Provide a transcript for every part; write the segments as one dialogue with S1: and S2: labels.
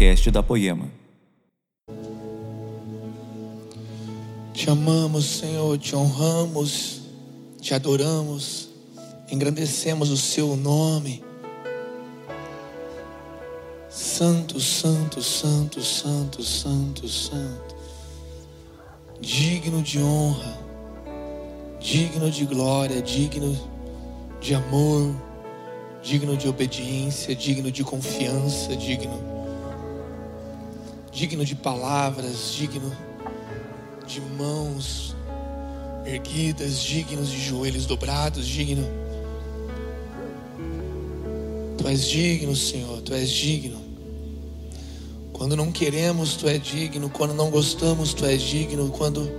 S1: podcast da Poema.
S2: Te amamos, Senhor, te honramos, te adoramos, engrandecemos o Seu nome. Santo, Santo, Santo, Santo, Santo, Santo, digno de honra, digno de glória, digno de amor, digno de obediência, digno de confiança, digno, digno de palavras, digno de mãos erguidas, dignos de joelhos dobrados, digno. Tu és digno, Senhor, tu és digno. Quando não queremos, tu és digno. Quando não gostamos, tu és digno. Quando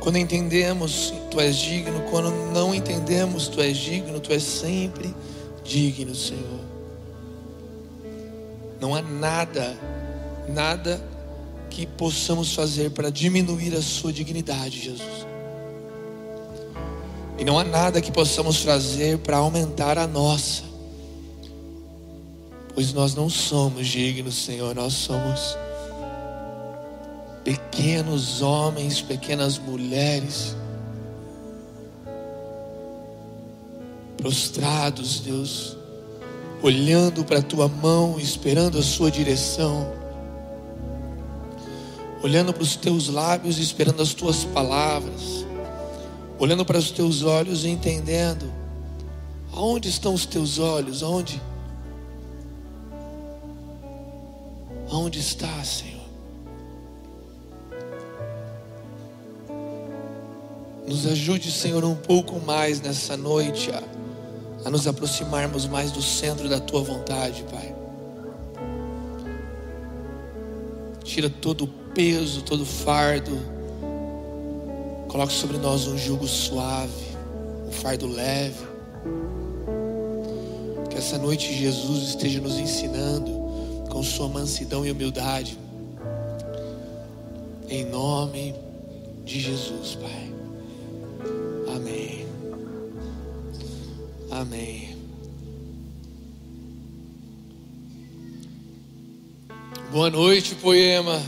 S2: quando entendemos, tu és digno. Quando não entendemos, tu és digno. Tu és sempre digno, Senhor. Não há nada, nada que possamos fazer para diminuir a sua dignidade, Jesus. E não há nada que possamos fazer para aumentar a nossa. Pois nós não somos dignos, Senhor, nós somos pequenos homens, pequenas mulheres, prostrados, Deus, olhando para a tua mão, esperando a sua direção, olhando para os teus lábios, esperando as tuas palavras, olhando para os teus olhos e entendendo. Aonde estão os teus olhos, aonde? Aonde está, Senhor? Nos ajude, Senhor, um pouco mais nessa noite a, a nos aproximarmos mais do centro da tua vontade, Pai. Tira todo o peso, todo o fardo. Coloque sobre nós um jugo suave, um fardo leve. Que essa noite Jesus esteja nos ensinando com sua mansidão e humildade. Em nome de Jesus, Pai. Boa noite, poema.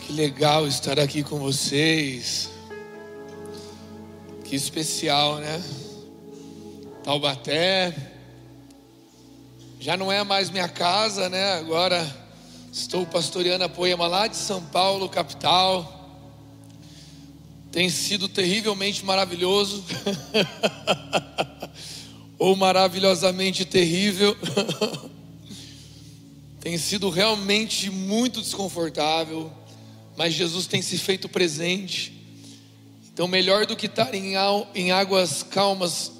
S2: Que legal estar aqui com vocês. Que especial, né? Taubaté. Já não é mais minha casa, né? Agora estou pastoreando a poema lá de São Paulo, capital. Tem sido terrivelmente maravilhoso. Ou maravilhosamente terrível. tem sido realmente muito desconfortável. Mas Jesus tem se feito presente. Então, melhor do que estar em, em águas calmas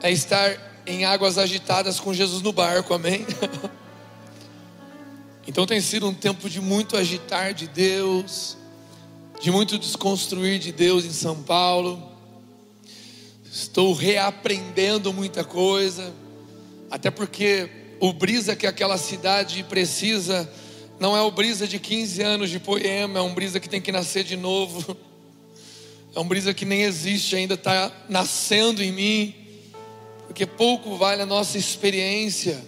S2: é estar em águas agitadas com Jesus no barco, amém? Então tem sido um tempo de muito agitar de Deus, de muito desconstruir de Deus em São Paulo. Estou reaprendendo muita coisa, até porque o brisa que aquela cidade precisa não é o brisa de 15 anos de poema, é um brisa que tem que nascer de novo. É um brisa que nem existe ainda, está nascendo em mim, porque pouco vale a nossa experiência.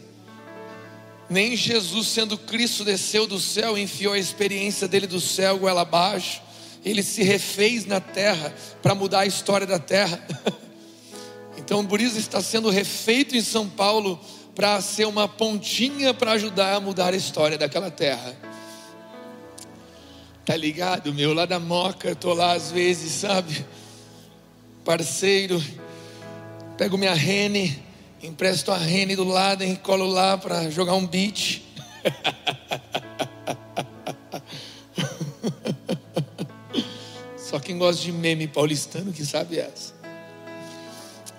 S2: Nem Jesus, sendo Cristo, desceu do céu, enfiou a experiência dele do céu goela abaixo ele se refez na terra para mudar a história da terra. Então o Buriza está sendo refeito em São Paulo para ser uma pontinha para ajudar a mudar a história daquela terra. Tá ligado, meu? Lá da Moca, eu tô lá às vezes, sabe? Parceiro, pego minha rene, empresto a rene do lado e colo lá para jogar um beat. Só quem gosta de meme paulistano que sabe essa.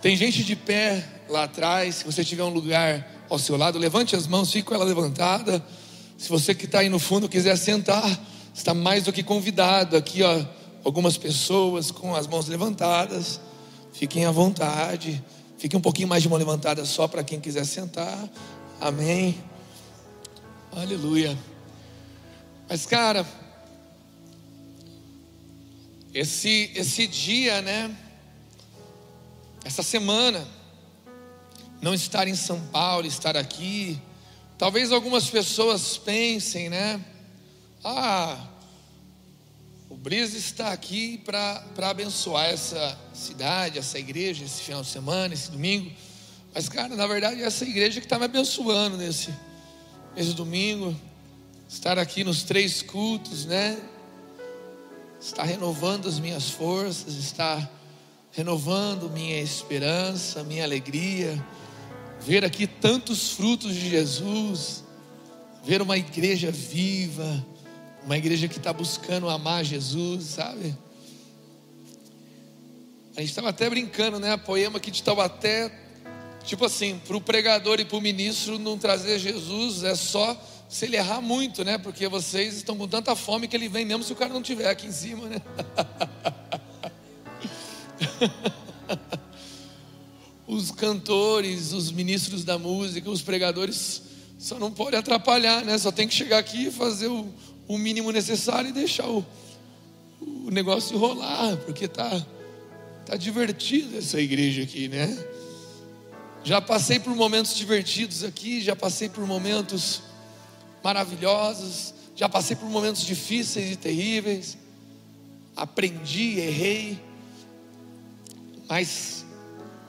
S2: Tem gente de pé lá atrás. Se você tiver um lugar ao seu lado, levante as mãos, fique com ela levantada. Se você que está aí no fundo quiser sentar, está mais do que convidado. Aqui, ó, algumas pessoas com as mãos levantadas. Fiquem à vontade. Fique um pouquinho mais de mão levantada só para quem quiser sentar. Amém. Aleluia. Mas, cara, esse, esse dia, né? Essa semana, não estar em São Paulo, estar aqui. Talvez algumas pessoas pensem, né? Ah, o Brisa está aqui para abençoar essa cidade, essa igreja, esse final de semana, esse domingo. Mas, cara, na verdade, é essa igreja que está me abençoando nesse, nesse domingo. Estar aqui nos três cultos, né? Está renovando as minhas forças, está renovando minha esperança, minha alegria. Ver aqui tantos frutos de Jesus, ver uma igreja viva, uma igreja que está buscando amar Jesus, sabe? A gente estava até brincando, né? A poema aqui de Taubaté, tipo assim, para o pregador e para o ministro não trazer Jesus é só se ele errar muito, né? Porque vocês estão com tanta fome que ele vem mesmo se o cara não tiver aqui em cima, né? os cantores, os ministros da música, os pregadores só não podem atrapalhar, né? Só tem que chegar aqui e fazer o, o mínimo necessário e deixar o, o negócio rolar, porque tá, tá divertido essa igreja aqui, né? Já passei por momentos divertidos aqui, já passei por momentos maravilhosos, já passei por momentos difíceis e terríveis, aprendi, errei, mas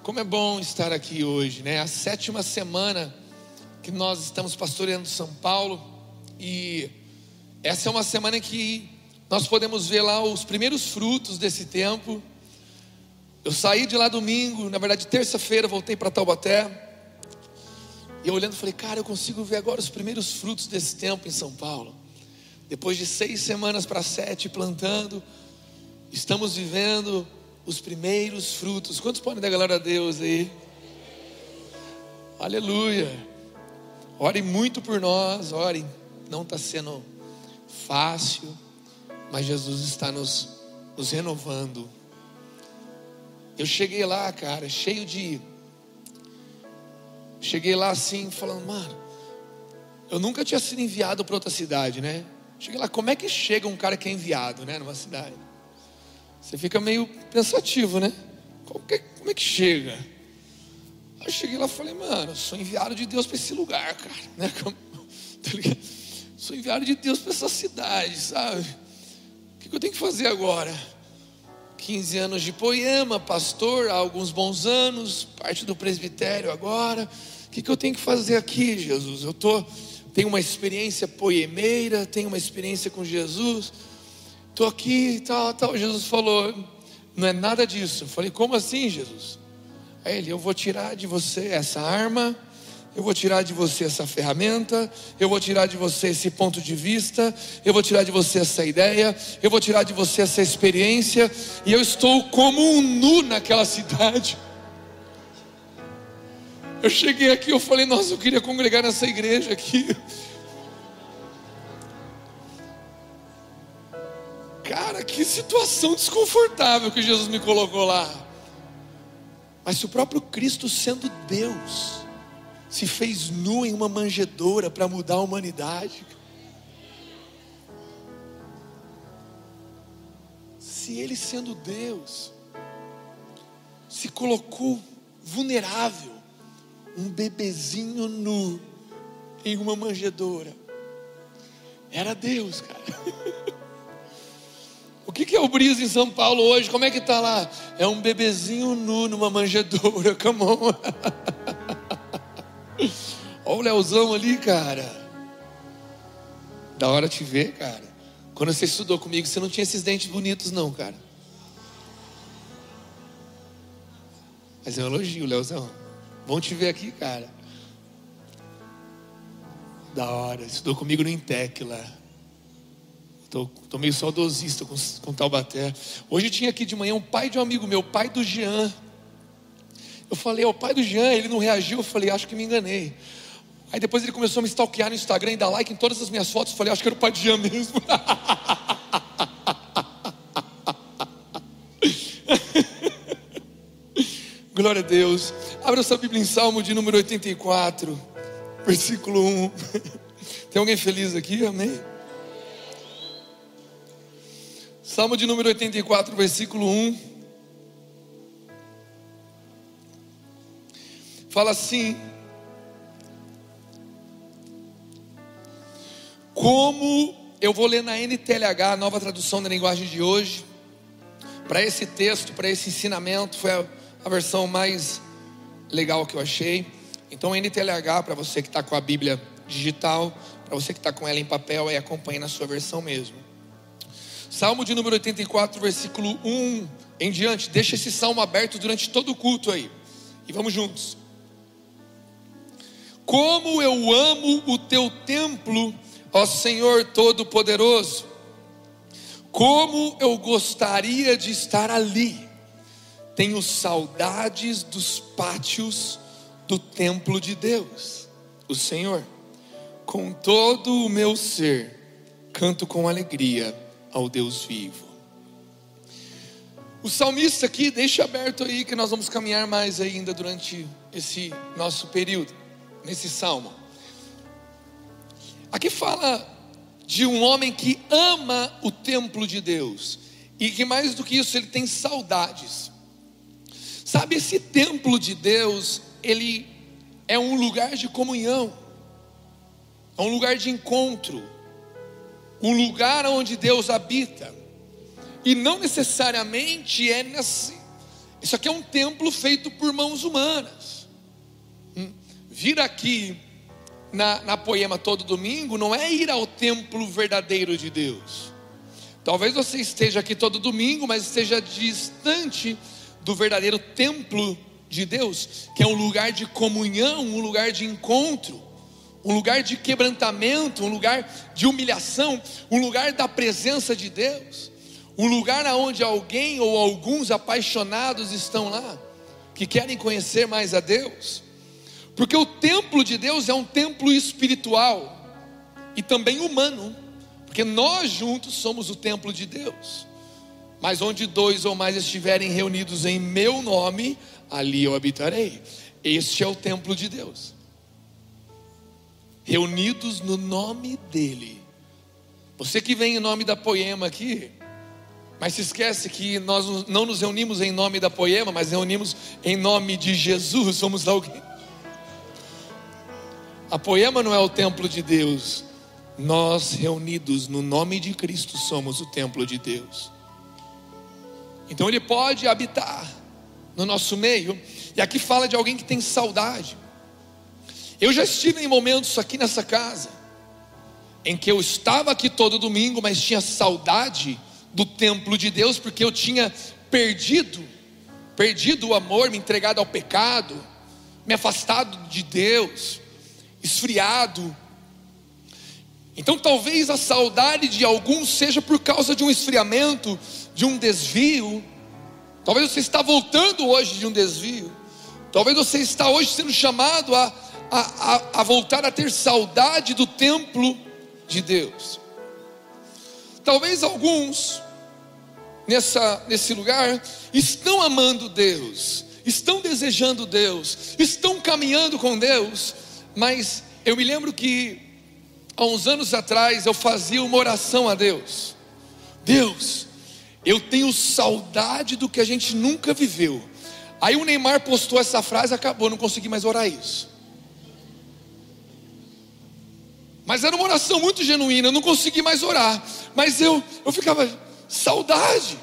S2: como é bom estar aqui hoje, né? A sétima semana que nós estamos pastoreando São Paulo e essa é uma semana em que nós podemos ver lá os primeiros frutos desse tempo. Eu saí de lá domingo, na verdade, terça-feira, voltei para Taubaté. E eu olhando, falei, cara, eu consigo ver agora os primeiros frutos desse tempo em São Paulo. Depois de seis semanas para sete plantando, estamos vivendo os primeiros frutos. Quantos podem dar glória a Deus aí? Aleluia. Orem muito por nós, orem. Não está sendo fácil, mas Jesus está nos, nos renovando. Eu cheguei lá, cara, cheio de. Cheguei lá assim, falando, mano, eu nunca tinha sido enviado para outra cidade, né? Cheguei lá, como é que chega um cara que é enviado, né, numa cidade? Você fica meio pensativo, né? Como, que, como é que chega? Aí eu cheguei lá e falei, mano, eu sou enviado de Deus para esse lugar, cara, né? Tá? Sou enviado de Deus para essa cidade, sabe? O que eu tenho que fazer agora? 15 anos de poema, pastor, há alguns bons anos, parte do presbitério agora. O que eu tenho que fazer aqui, Jesus? Eu tô, tenho uma experiência poemeira, tenho uma experiência com Jesus. Estou aqui, tal, tal. Jesus falou, não é nada disso. Eu falei, como assim, Jesus? Aí ele, eu vou tirar de você essa arma eu vou tirar de você essa ferramenta, eu vou tirar de você esse ponto de vista, eu vou tirar de você essa ideia, eu vou tirar de você essa experiência, e eu estou como um nu naquela cidade. Eu cheguei aqui, eu falei, nossa, eu queria congregar nessa igreja aqui. Cara, que situação desconfortável que Jesus me colocou lá. Mas se o próprio Cristo sendo Deus, se fez nu em uma manjedoura para mudar a humanidade. Se ele sendo Deus, se colocou vulnerável, um bebezinho nu em uma manjedoura. Era Deus, cara. O que, é o brisa em São Paulo hoje? Como é que está lá? É um bebezinho nu numa manjedoura, come on. Olha o Leozão ali, cara. Da hora te ver, cara. Quando você estudou comigo, você não tinha esses dentes bonitos, não, cara. Mas é um elogio, Leozão. Bom te ver aqui, cara. Da hora. Estudou comigo no Intec lá. Tô meio saudosista com, com Taubaté. Hoje tinha aqui de manhã um pai de um amigo meu, pai do Jean. Eu falei, é o pai do Jean, ele não reagiu. Eu falei, acho que me enganei. Aí depois ele começou a me stalkear no Instagram e dar like em todas as minhas fotos. Eu falei, acho que era o pai de Jean mesmo. Glória a Deus. Abra sua Bíblia em Salmo de número 84, versículo 1. Tem alguém feliz aqui? Amém? Salmo de número 84, versículo 1. fala assim: Como eu vou ler na NTLH, nova tradução da linguagem de hoje, para esse texto, para esse ensinamento, foi a, a, versão mais legal que eu achei. Então, NTLH, para você que está com a Bíblia digital, para você que está com ela em papel, aí acompanhe na sua versão mesmo. Salmo de número 84, versículo 1 em diante. Deixa esse salmo aberto durante todo o culto aí. E vamos juntos. Como eu amo o teu templo, ó Senhor Todo-Poderoso. Como eu gostaria de estar ali. Tenho saudades dos pátios do templo de Deus, o Senhor. Com todo o meu ser, canto com alegria ao Deus vivo. O salmista aqui deixa aberto aí que nós vamos caminhar mais ainda durante esse nosso período, nesse salmo. Aqui fala de um homem que ama o templo de Deus e que mais do que isso ele tem saudades. Sabe, esse templo de Deus, ele é um lugar de comunhão, é um lugar de encontro, um lugar onde Deus habita. E não necessariamente é nesse. Isso aqui é um templo feito por mãos humanas. Hum, vir aqui na, na poema todo domingo não é ir ao templo verdadeiro de Deus. Talvez você esteja aqui todo domingo, mas esteja distante do verdadeiro templo de Deus, que é um lugar de comunhão, um lugar de encontro, um lugar de quebrantamento, um lugar de humilhação, um lugar da presença de Deus, um lugar onde alguém ou alguns apaixonados estão lá, que querem conhecer mais a Deus. Porque o templo de Deus é um templo espiritual e também humano, porque nós juntos somos o templo de Deus. Mas onde dois ou mais estiverem reunidos em meu nome, ali eu habitarei. Este é o templo de Deus. Reunidos no nome dEle. Você que vem em nome da poema aqui, mas se esquece que nós não nos reunimos em nome da poema, mas reunimos em nome de Jesus. Vamos alguém. A poema não é o templo de Deus. Nós, reunidos no nome de Cristo, somos o templo de Deus. Então Ele pode habitar no nosso meio. E aqui fala de alguém que tem saudade. Eu já estive em momentos aqui nessa casa, em que eu estava aqui todo domingo, mas tinha saudade do templo de Deus, porque eu tinha perdido, perdido o amor, me entregado ao pecado, me afastado de Deus esfriado. Então talvez a saudade de alguns seja por causa de um esfriamento, de um desvio. Talvez você está voltando hoje de um desvio. Talvez você está hoje sendo chamado a, a, a, a voltar a ter saudade do templo de Deus. Talvez alguns nessa, nesse lugar estão amando Deus, estão desejando Deus, estão caminhando com Deus, mas eu me lembro que há uns anos atrás eu fazia uma oração a Deus. Deus, eu tenho saudade do que a gente nunca viveu. Aí o Neymar postou essa frase, acabou, não consegui mais orar isso. Mas era uma oração muito genuína, eu não consegui mais orar. Mas eu, eu ficava, saudade.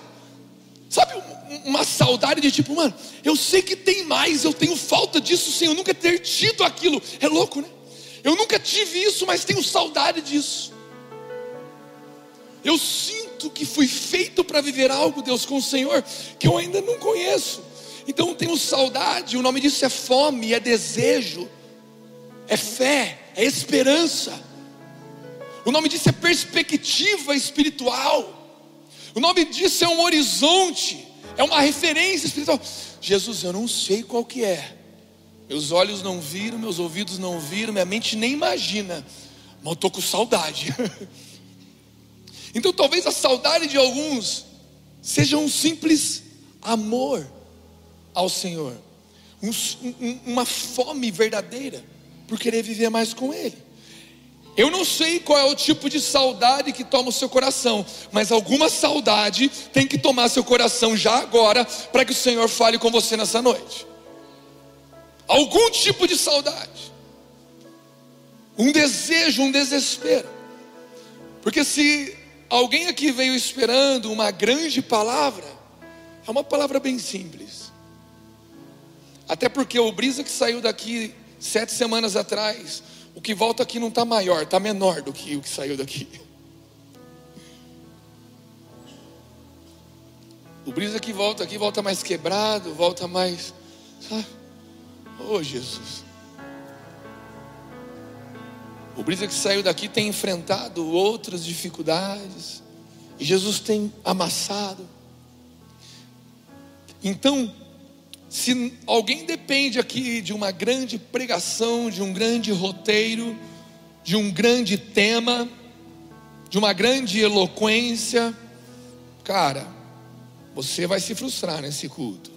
S2: Sabe, uma saudade de tipo, mano, eu sei que tem mais, eu tenho falta disso sem eu nunca ter tido aquilo. É louco, né? Eu nunca tive isso, mas tenho saudade disso. Eu sinto que fui feito para viver algo, Deus, com o Senhor, que eu ainda não conheço. Então eu tenho saudade, o nome disso é fome, é desejo, é fé, é esperança. O nome disso é perspectiva espiritual. O nome disso é um horizonte é uma referência espiritual. Jesus, eu não sei qual que é. Meus olhos não viram, meus ouvidos não viram, minha mente nem imagina. Mas eu estou com saudade. então talvez a saudade de alguns seja um simples amor ao Senhor. Um, um, uma fome verdadeira por querer viver mais com Ele. Eu não sei qual é o tipo de saudade que toma o seu coração, mas alguma saudade tem que tomar seu coração já agora, para que o Senhor fale com você nessa noite. algum tipo de saudade, um desejo, um desespero. Porque se alguém aqui veio esperando uma grande palavra, é uma palavra bem simples. Até porque o brisa que saiu daqui sete semanas atrás, o que volta aqui não está maior, está menor do que o que saiu daqui. O brisa que volta aqui volta mais quebrado, volta mais. Oh Jesus. O brisa que saiu daqui tem enfrentado outras dificuldades. E Jesus tem amassado. Então, se alguém depende aqui de uma grande pregação, de um grande roteiro, de um grande tema, de uma grande eloquência, cara, você vai se frustrar nesse culto.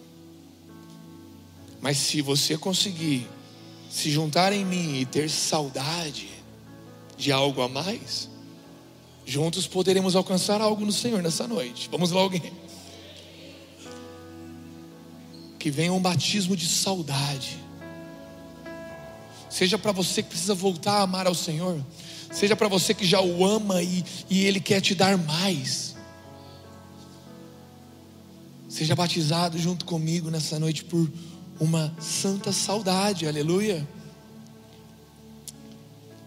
S2: Mas se você conseguir se juntar em mim e ter saudade de algo a mais, juntos poderemos alcançar algo no Senhor nessa noite. Vamos lá, alguém. Que venha um batismo de saudade. Seja para você que precisa voltar a amar ao Senhor, seja para você que já o ama e, e Ele quer te dar mais. Seja batizado junto comigo nessa noite por uma santa saudade, aleluia.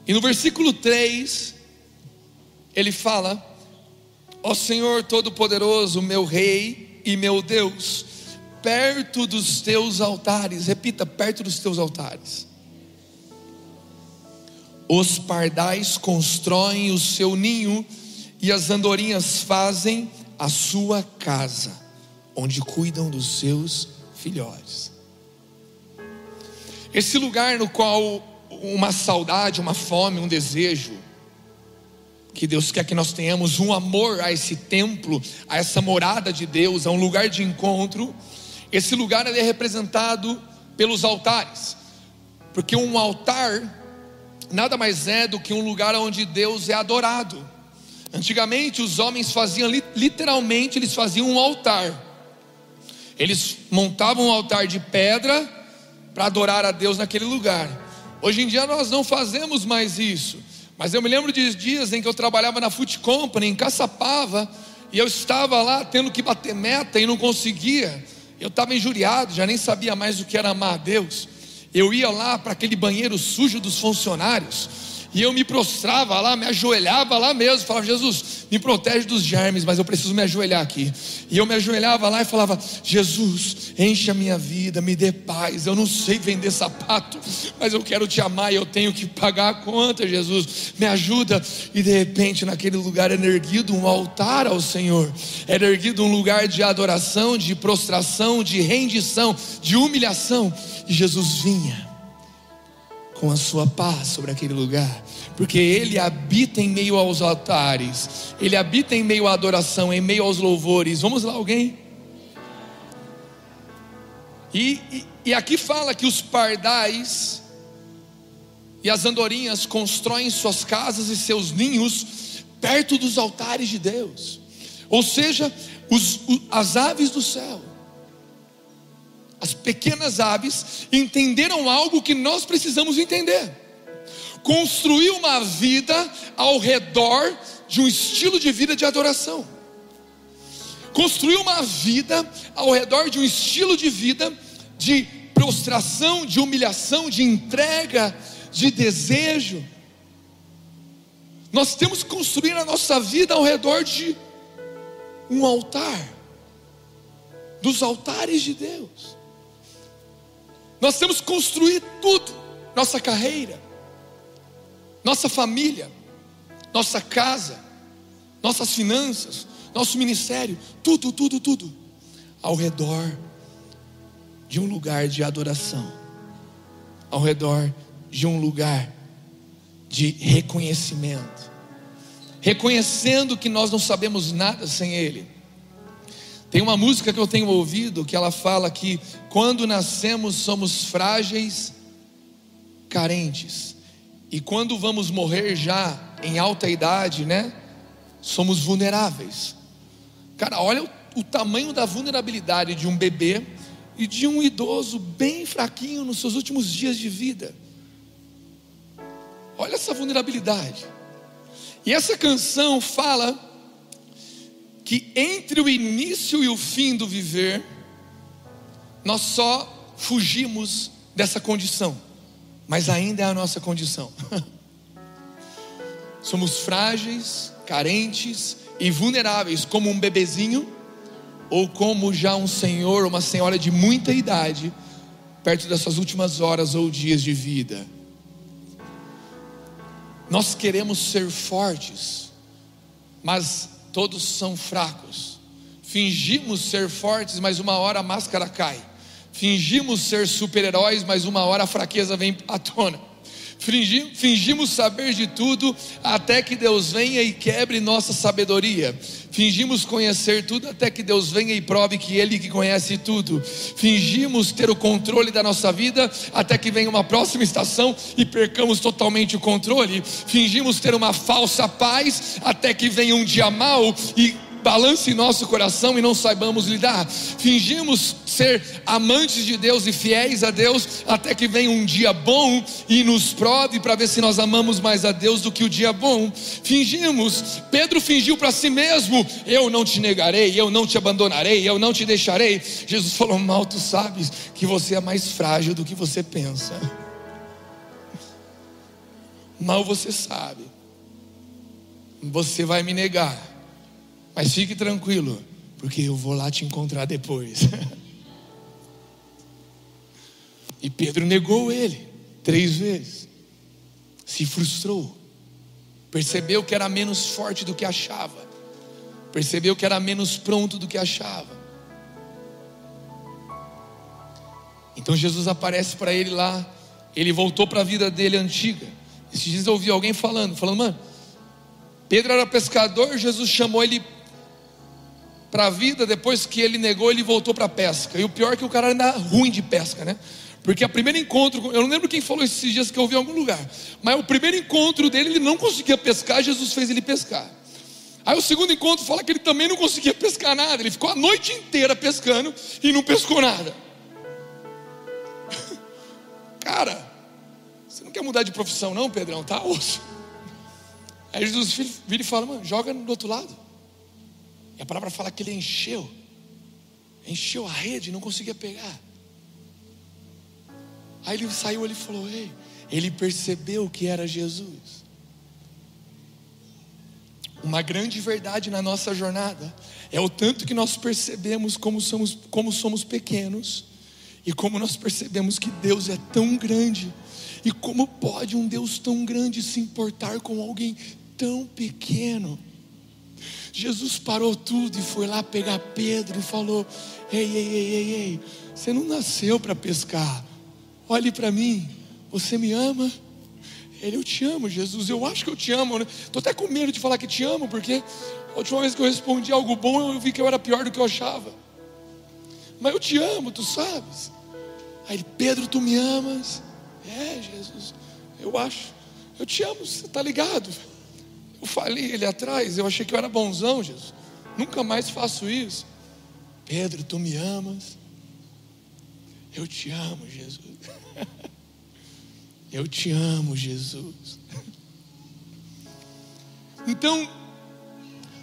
S2: E no versículo 3, ele fala: Ó Senhor Todo-Poderoso, meu Rei e meu Deus, perto dos teus altares, repita, perto dos teus altares. Os pardais constroem o seu ninho e as andorinhas fazem a sua casa onde cuidam dos seus filhotes. Esse lugar no qual uma saudade, uma fome, um desejo, que Deus quer que nós tenhamos um amor a esse templo, a essa morada de Deus, a um lugar de encontro. Esse lugar é representado pelos altares, porque um altar nada mais é do que um lugar onde Deus é adorado. Antigamente os homens faziam literalmente, eles faziam um altar eles montavam um altar de pedra para adorar a Deus naquele lugar. Hoje em dia nós não fazemos mais isso. Mas eu me lembro de dias em que eu trabalhava na Food Company, em Caçapava, e eu estava lá tendo que bater meta e não conseguia. Eu estava injuriado, já nem sabia mais o que era amar a Deus. Eu ia lá para aquele banheiro sujo dos funcionários e eu me prostrava lá, me ajoelhava lá mesmo, falava: Jesus, me protege dos germes, mas eu preciso me ajoelhar aqui. E eu me ajoelhava lá e falava: Jesus, enche a minha vida, me dê paz. Eu não sei vender sapato, mas eu quero te amar e eu tenho que pagar a conta, Jesus. Me ajuda. E de repente, naquele lugar era erguido um altar ao Senhor, era erguido um lugar de adoração, de prostração, de rendição, de humilhação. E Jesus vinha com a sua paz sobre aquele lugar, porque Ele habita em meio aos altares, Ele habita em meio à adoração, em meio aos louvores. Vamos lá, alguém? E, e, e aqui fala que os pardais e as andorinhas constroem suas casas e seus ninhos perto dos altares de Deus, ou seja, os, as aves do céu as pequenas aves entenderam algo que nós precisamos entender. Construir uma vida ao redor de um estilo de vida de adoração. Construir uma vida ao redor de um estilo de vida de prostração, de humilhação, de entrega, de desejo. Nós temos que construir a nossa vida ao redor de um altar, dos altares de Deus. Nós temos que construir tudo: nossa carreira, nossa família, nossa casa, nossas finanças, nosso ministério, tudo, tudo, tudo, ao redor de um lugar de adoração, ao redor de um lugar de reconhecimento, reconhecendo que nós não sabemos nada sem Ele tem uma música que eu tenho ouvido que ela fala que quando nascemos somos frágeis, carentes, e quando vamos morrer já em alta idade, né? Somos vulneráveis. Cara, olha o, o tamanho da vulnerabilidade de um bebê e de um idoso bem fraquinho nos seus últimos dias de vida. Olha essa vulnerabilidade. E essa canção fala que entre o início e o fim do viver, nós só fugimos dessa condição, mas ainda é a nossa condição. Somos frágeis, carentes e vulneráveis, como um bebezinho ou como já um senhor uma senhora de muita idade, perto dessas últimas horas ou dias de vida. Nós queremos ser fortes, mas todos são fracos. Fingimos ser fortes, mas uma hora a máscara cai. Fingimos ser super-heróis, mas uma hora a fraqueza vem à tona. Fingimos saber de tudo até que Deus venha e quebre nossa sabedoria. Fingimos conhecer tudo até que Deus venha e prove que Ele que conhece tudo. Fingimos ter o controle da nossa vida até que venha uma próxima estação e percamos totalmente o controle. Fingimos ter uma falsa paz até que venha um dia mau e balance nosso coração e não saibamos lidar. Fingimos ser amantes de Deus e fiéis a Deus até que venha um dia bom e nos prove para ver se nós amamos mais a Deus do que o dia bom. Fingimos, Pedro fingiu para si mesmo: Eu não te negarei, eu não te abandonarei, eu não te deixarei. Jesus falou: Mal tu sabes que você é mais frágil do que você pensa. Mal você sabe. Você vai me negar mas fique tranquilo, porque eu vou lá te encontrar depois. e Pedro negou ele três vezes, se frustrou, percebeu que era menos forte do que achava, percebeu que era menos pronto do que achava. Então Jesus aparece para ele lá, ele voltou para a vida dele antiga. Esses dias eu ouvi alguém falando, falando, mano, Pedro era pescador, Jesus chamou ele para a vida, depois que ele negou, ele voltou para a pesca. E o pior é que o cara era ruim de pesca, né? Porque a primeiro encontro, eu não lembro quem falou esses dias que eu ouvi em algum lugar, mas o primeiro encontro dele, ele não conseguia pescar, Jesus fez ele pescar. Aí o segundo encontro fala que ele também não conseguia pescar nada, ele ficou a noite inteira pescando e não pescou nada. Cara, você não quer mudar de profissão, não, Pedrão? Tá osso. Aí Jesus vira e fala, mano, joga do outro lado. E a palavra fala que ele encheu, encheu a rede, não conseguia pegar. Aí ele saiu ele falou: Ei, ele percebeu que era Jesus. Uma grande verdade na nossa jornada é o tanto que nós percebemos como somos, como somos pequenos e como nós percebemos que Deus é tão grande e como pode um Deus tão grande se importar com alguém tão pequeno. Jesus parou tudo e foi lá pegar Pedro e falou: Ei, ei, ei, ei, ei, você não nasceu para pescar. Olhe para mim, você me ama? Ele, eu te amo, Jesus. Eu acho que eu te amo. Estou até com medo de falar que te amo, porque a última vez que eu respondi algo bom, eu vi que eu era pior do que eu achava. Mas eu te amo, tu sabes. Aí ele, Pedro, tu me amas? É, Jesus, eu acho. Eu te amo, você está ligado? Eu falei ele atrás, eu achei que eu era bonzão, Jesus. Nunca mais faço isso. Pedro, tu me amas? Eu te amo, Jesus. Eu te amo, Jesus. Então,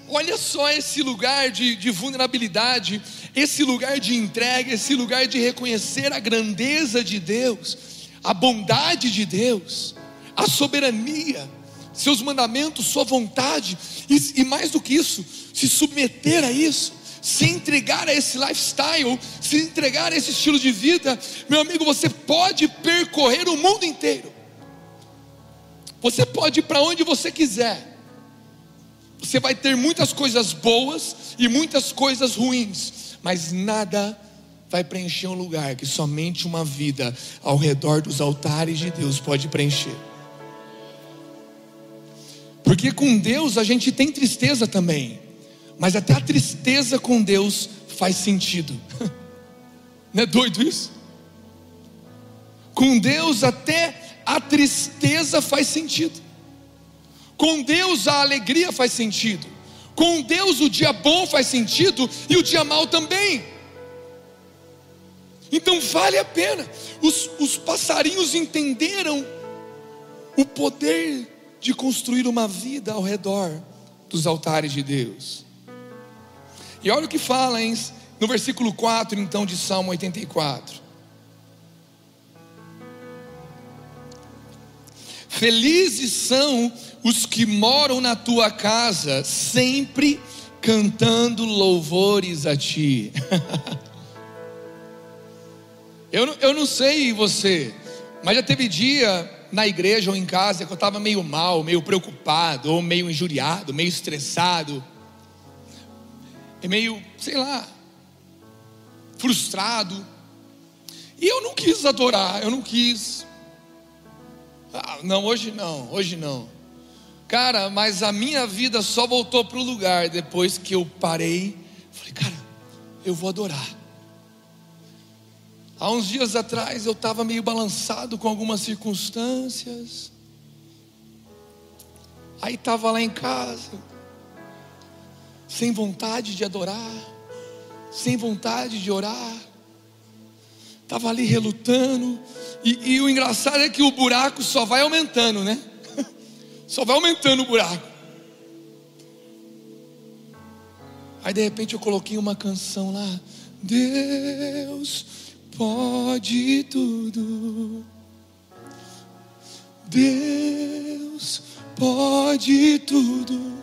S2: olha só esse lugar de, de, vulnerabilidade, esse lugar de entrega, esse lugar de reconhecer a grandeza de Deus, a bondade de Deus, a soberania seus mandamentos, sua vontade, e, e mais do que isso, se submeter a isso, se entregar a esse lifestyle, se entregar a esse estilo de vida, meu amigo, você pode percorrer o mundo inteiro. Você pode ir para onde você quiser. Você vai ter muitas coisas boas e muitas coisas ruins, mas nada vai preencher um lugar que somente uma vida ao redor dos altares de Deus pode preencher. Porque com Deus a gente tem tristeza também, mas até a tristeza com Deus faz sentido. Não é doido isso? Com Deus até a tristeza faz sentido. Com Deus a alegria faz sentido. Com Deus o dia bom faz sentido e o dia mal também. Então vale a pena. Os, os passarinhos entenderam o poder de construir uma vida ao redor dos altares de Deus. E olha o que fala hein, no versículo 4, então, de Salmo 84. Felizes são os que moram na tua casa, sempre cantando louvores a ti. eu, eu não sei você, mas já teve dia na igreja ou em casa que eu estava meio mal, meio preocupado, ou meio injuriado, meio estressado, e meio, sei lá, frustrado. E eu não quis adorar, eu não quis. Ah, não, hoje não, hoje não. Cara, mas a minha vida só voltou para o lugar depois que eu parei. Falei, cara, eu vou adorar. Há uns dias atrás eu estava meio balançado com algumas circunstâncias. Aí estava lá em casa, sem vontade de adorar, sem vontade de orar. Estava ali relutando. E, e o engraçado é que o buraco só vai aumentando, né? Só vai aumentando o buraco. Aí de repente eu coloquei uma canção lá. Deus pode tudo. Deus pode tudo.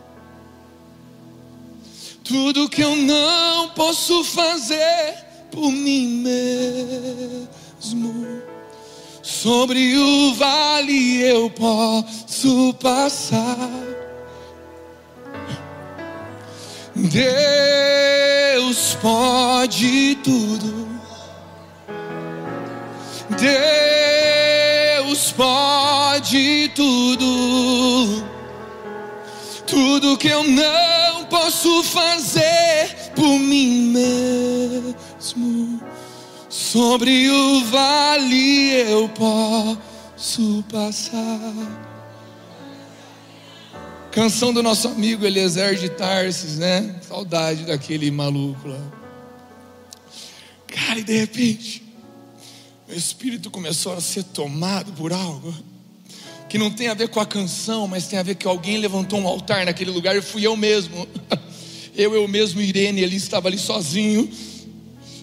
S2: Tudo que eu não posso fazer por mim mesmo. Sobre o vale eu posso passar. Deus pode tudo. Deus pode tudo. Tudo que eu não posso fazer por mim mesmo. Sobre o vale eu posso passar. Canção do nosso amigo Eliezer de Tarsis, né? Saudade daquele maluco lá. Cara, e de repente, meu espírito começou a ser tomado por algo que não tem a ver com a canção, mas tem a ver que alguém levantou um altar naquele lugar e fui eu mesmo. Eu, eu mesmo, Irene, ele estava ali sozinho.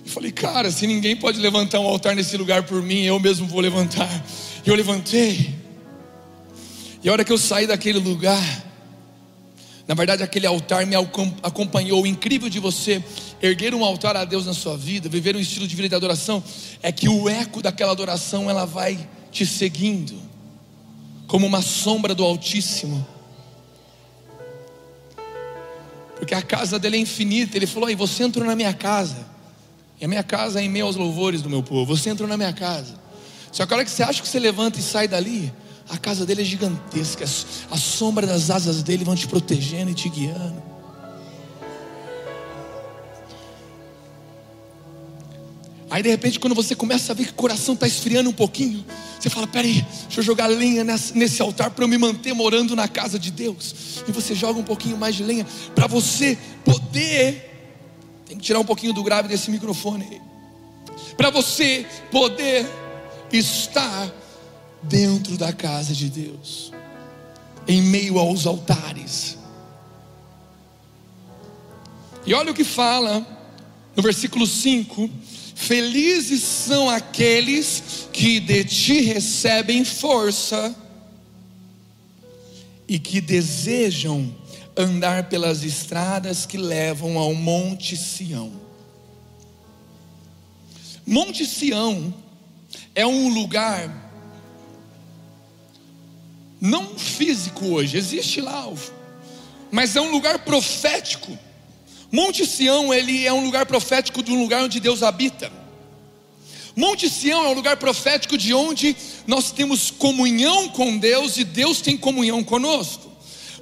S2: Eu falei, cara, se ninguém pode levantar um altar nesse lugar por mim, eu mesmo vou levantar. E eu levantei. E a hora que eu saí daquele lugar, na verdade, aquele altar me acompanhou. O incrível de você erguer um altar a Deus na sua vida, viver um estilo de vida de adoração, é que o eco daquela adoração ela vai te seguindo, como uma sombra do Altíssimo. Porque a casa dele é infinita. Ele falou: aí você entrou na minha casa. E a minha casa é em meio aos louvores do meu povo. Você entrou na minha casa. Só que a hora que você acha que você levanta e sai dali, a casa dele é gigantesca. A sombra das asas dele vão te protegendo e te guiando. Aí de repente, quando você começa a ver que o coração está esfriando um pouquinho, você fala: peraí, deixa eu jogar lenha nesse altar para eu me manter morando na casa de Deus. E você joga um pouquinho mais de lenha para você poder tem que tirar um pouquinho do grave desse microfone. Para você poder estar dentro da casa de Deus, em meio aos altares. E olha o que fala no versículo 5: Felizes são aqueles que de ti recebem força e que desejam andar pelas estradas que levam ao Monte Sião. Monte Sião é um lugar não físico hoje, existe lá, mas é um lugar profético. Monte Sião, ele é um lugar profético de um lugar onde Deus habita. Monte Sião é um lugar profético de onde nós temos comunhão com Deus e Deus tem comunhão conosco.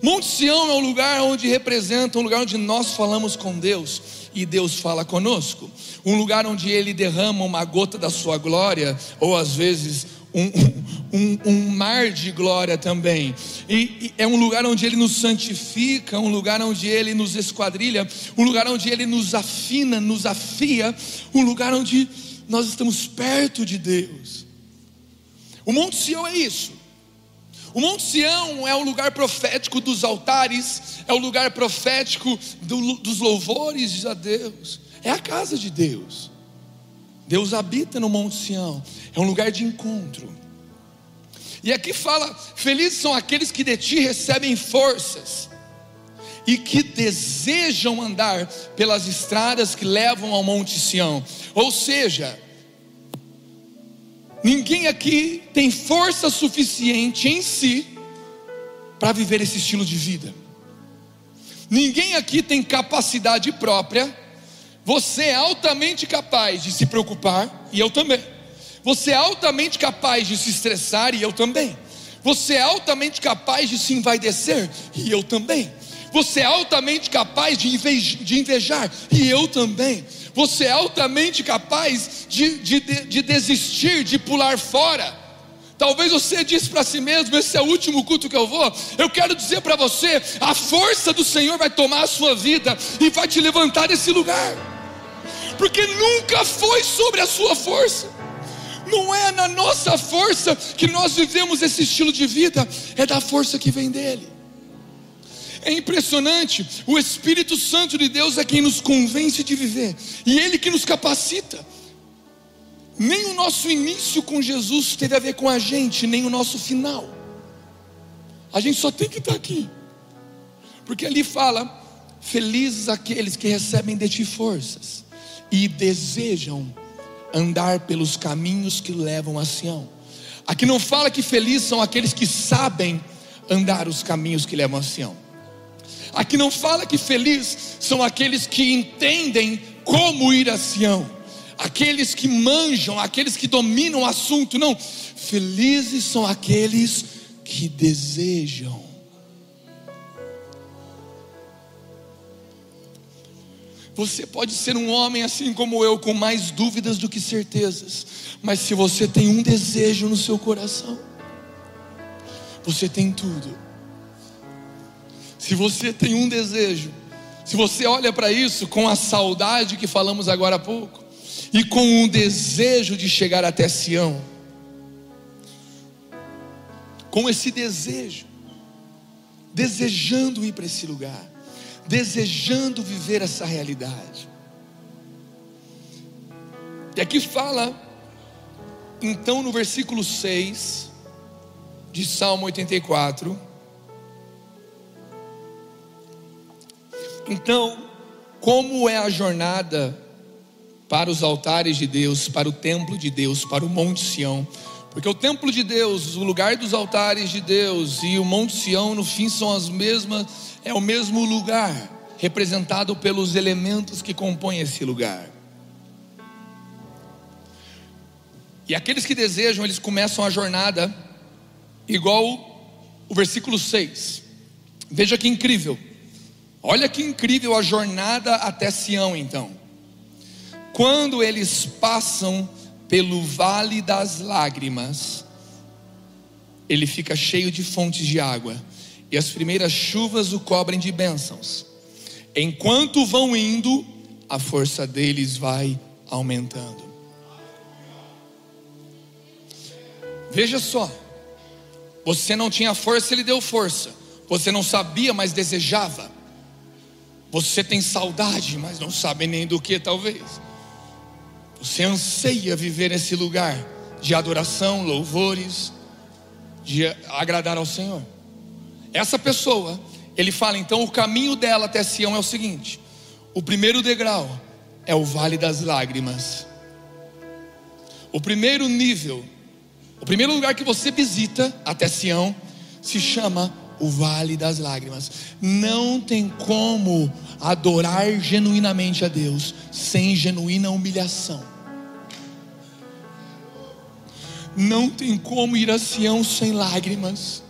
S2: Monte Sião é o lugar onde representa, um lugar onde nós falamos com Deus e Deus fala conosco. Um lugar onde Ele derrama uma gota da sua glória, ou às vezes um, um, um, mar de glória também. E, e, é um lugar onde Ele nos santifica, um lugar onde Ele nos esquadrilha, um lugar onde Ele nos afina, nos afia, um lugar onde nós estamos perto de Deus. O Monte Sião é isso. O Monte Sião é o lugar profético dos altares, é o lugar profético do, dos louvores a Deus, é a casa de Deus. Deus habita no Monte Sião, é um lugar de encontro. E aqui fala: felizes são aqueles que de ti recebem forças e que desejam andar pelas estradas que levam ao Monte Sião. Ou seja, ninguém aqui tem força suficiente em si para viver esse estilo de vida. Ninguém aqui tem capacidade própria. Você é altamente capaz de se preocupar, e eu também. Você é altamente capaz de se estressar, e eu também. Você é altamente capaz de se envaidecer, e eu também. Você é altamente capaz de invejar, e eu também. Você é altamente capaz de, de, de desistir, de pular fora. Talvez você disse para si mesmo: esse é o último culto que eu vou. Eu quero dizer para você: a força do Senhor vai tomar a sua vida e vai te levantar desse lugar, porque nunca foi sobre a sua força. Não é na nossa força que nós vivemos esse estilo de vida, é da força que vem dele. É impressionante, o Espírito Santo de Deus é quem nos convence de viver, e Ele que nos capacita. Nem o nosso início com Jesus teve a ver com a gente, nem o nosso final. A gente só tem que estar aqui, porque ali fala: felizes aqueles que recebem de ti forças e desejam andar pelos caminhos que levam a Sião. Aqui não fala que felizes são aqueles que sabem andar os caminhos que levam a Sião. Aqui não fala que felizes são aqueles que entendem como ir a Sião, aqueles que manjam, aqueles que dominam o assunto. Não, felizes são aqueles que desejam. Você pode ser um homem assim como eu, com mais dúvidas do que certezas, mas se você tem um desejo no seu coração, você tem tudo. Se você tem um desejo, se você olha para isso com a saudade que falamos agora há pouco, e com um desejo de chegar até Sião, com esse desejo, desejando ir para esse lugar, desejando viver essa realidade. E aqui fala, então no versículo 6 de Salmo 84, Então, como é a jornada para os altares de Deus, para o templo de Deus, para o Monte Sião? Porque o templo de Deus, o lugar dos altares de Deus e o Monte Sião, no fim, são as mesmas, é o mesmo lugar, representado pelos elementos que compõem esse lugar. E aqueles que desejam, eles começam a jornada igual o versículo 6. Veja que incrível. Olha que incrível a jornada até Sião, então. Quando eles passam pelo vale das lágrimas, ele fica cheio de fontes de água, e as primeiras chuvas o cobrem de bênçãos. Enquanto vão indo, a força deles vai aumentando. Veja só, você não tinha força, ele deu força. Você não sabia, mas desejava. Você tem saudade, mas não sabe nem do que, talvez. Você anseia viver esse lugar de adoração, louvores, de agradar ao Senhor. Essa pessoa, ele fala então: o caminho dela até Sião é o seguinte: o primeiro degrau é o vale das lágrimas. O primeiro nível, o primeiro lugar que você visita até Sião se chama o vale das lágrimas. Não tem como adorar genuinamente a Deus sem genuína humilhação. Não tem como ir a Sião sem lágrimas.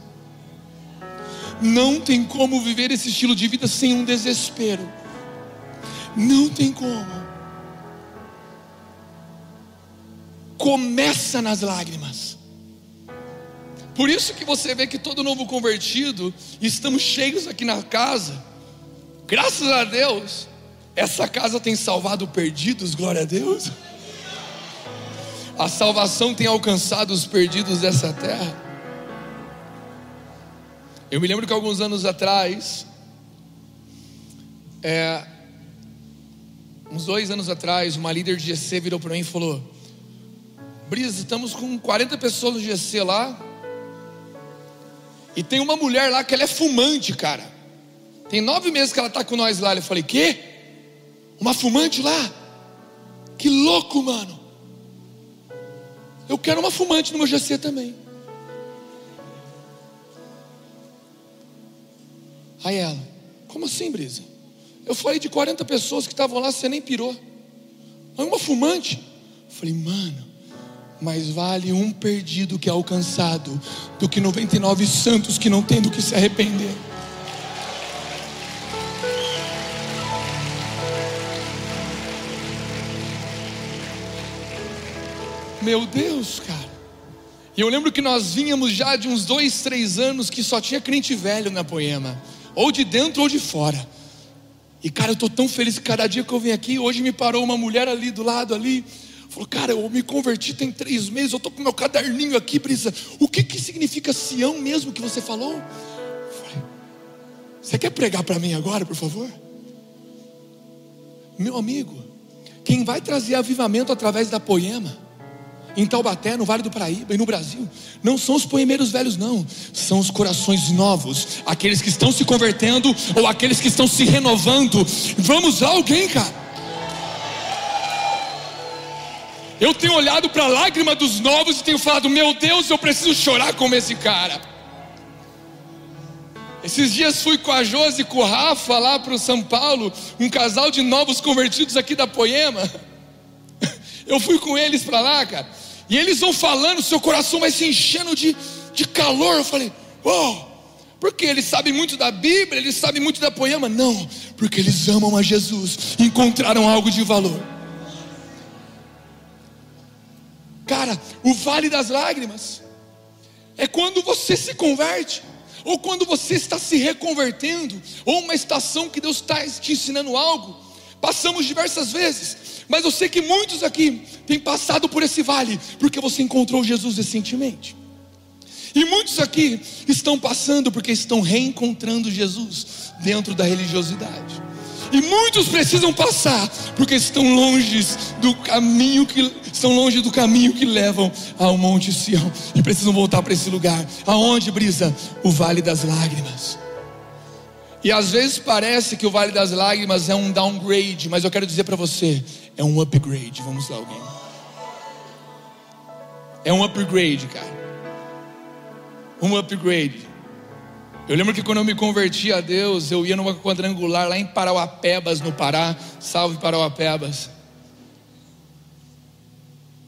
S2: Não tem como viver esse estilo de vida sem um desespero. Não tem como. Começa nas lágrimas. Por isso que você vê que todo novo convertido, estamos cheios aqui na casa. Graças a Deus, essa casa tem salvado perdidos, glória a Deus. a salvação tem alcançado os perdidos dessa terra. Eu me lembro que alguns anos atrás, é, uns dois anos atrás, uma líder de GC virou para mim e falou: Brisa, estamos com 40 pessoas no GC lá. E tem uma mulher lá que ela é fumante, cara. Tem nove meses que ela está com nós lá. Eu falei: Quê? Uma fumante lá? Que louco, mano. Eu quero uma fumante no meu GC também. Aí ela, como assim, Brisa? Eu falei de 40 pessoas que estavam lá, você nem pirou. Mas uma fumante. Eu falei, mano, mais vale um perdido que é alcançado do que 99 santos que não têm do que se arrepender. Meu Deus, cara. E eu lembro que nós vínhamos já de uns dois, três anos que só tinha crente velho na poema, ou de dentro ou de fora. E cara, eu estou tão feliz que cada dia que eu venho aqui, hoje me parou uma mulher ali do lado ali Falou, cara, eu me converti tem três meses, eu estou com meu caderninho aqui, Brisa. O que, que significa Sião mesmo que você falou? Você quer pregar para mim agora, por favor? Meu amigo, quem vai trazer avivamento através da poema, em Taubaté, no Vale do Paraíba e no Brasil, não são os poemeiros velhos, não, são os corações novos, aqueles que estão se convertendo ou aqueles que estão se renovando. Vamos lá, alguém, cara. Eu tenho olhado para a lágrima dos novos e tenho falado: Meu Deus, eu preciso chorar como esse cara. Esses dias fui com a Josi e com o Rafa lá para o São Paulo, um casal de novos convertidos aqui da Poema. Eu fui com eles para lá, cara, e eles vão falando, seu coração vai se enchendo de, de calor. Eu falei, oh, porque eles sabem muito da Bíblia, eles sabem muito da Poema? Não, porque eles amam a Jesus, encontraram algo de valor. Cara, o vale das lágrimas é quando você se converte, ou quando você está se reconvertendo, ou uma estação que Deus está te ensinando algo. Passamos diversas vezes, mas eu sei que muitos aqui têm passado por esse vale, porque você encontrou Jesus recentemente. E muitos aqui estão passando porque estão reencontrando Jesus dentro da religiosidade. E muitos precisam passar porque estão longe do caminho que estão longe do caminho que levam ao Monte Sião e precisam voltar para esse lugar. Aonde brisa o Vale das Lágrimas. E às vezes parece que o Vale das Lágrimas é um downgrade, mas eu quero dizer para você, é um upgrade. Vamos lá, alguém. É um upgrade, cara. Um upgrade. Eu lembro que quando eu me converti a Deus, eu ia numa quadrangular lá em Parauapebas, no Pará. Salve Parauapebas.